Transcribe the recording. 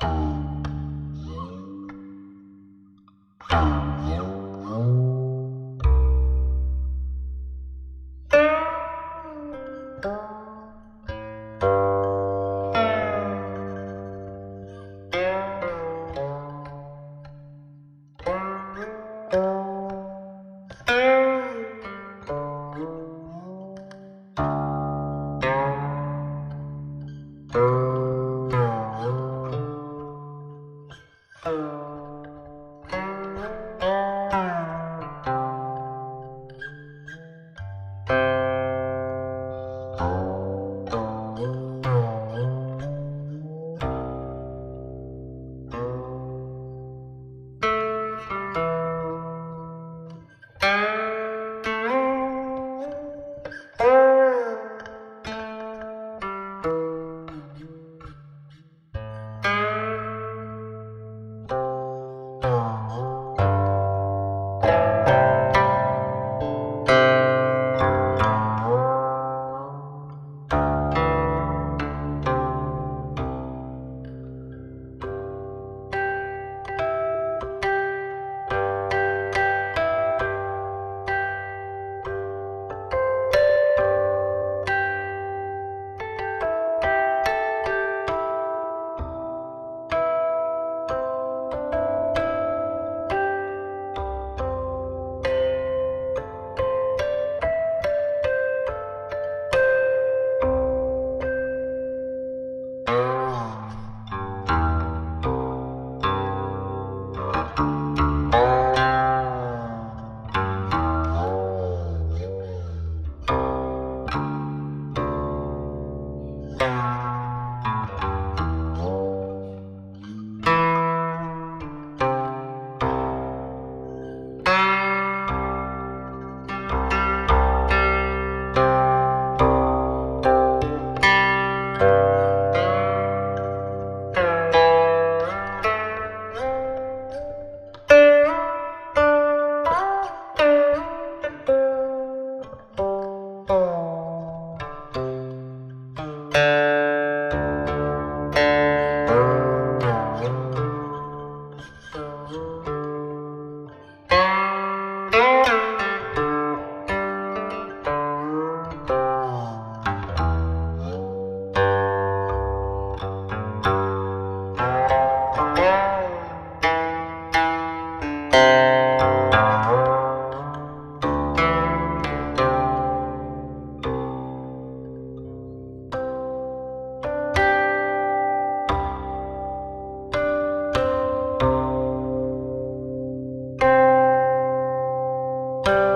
Thank uh. Oh. Thank you. Bye.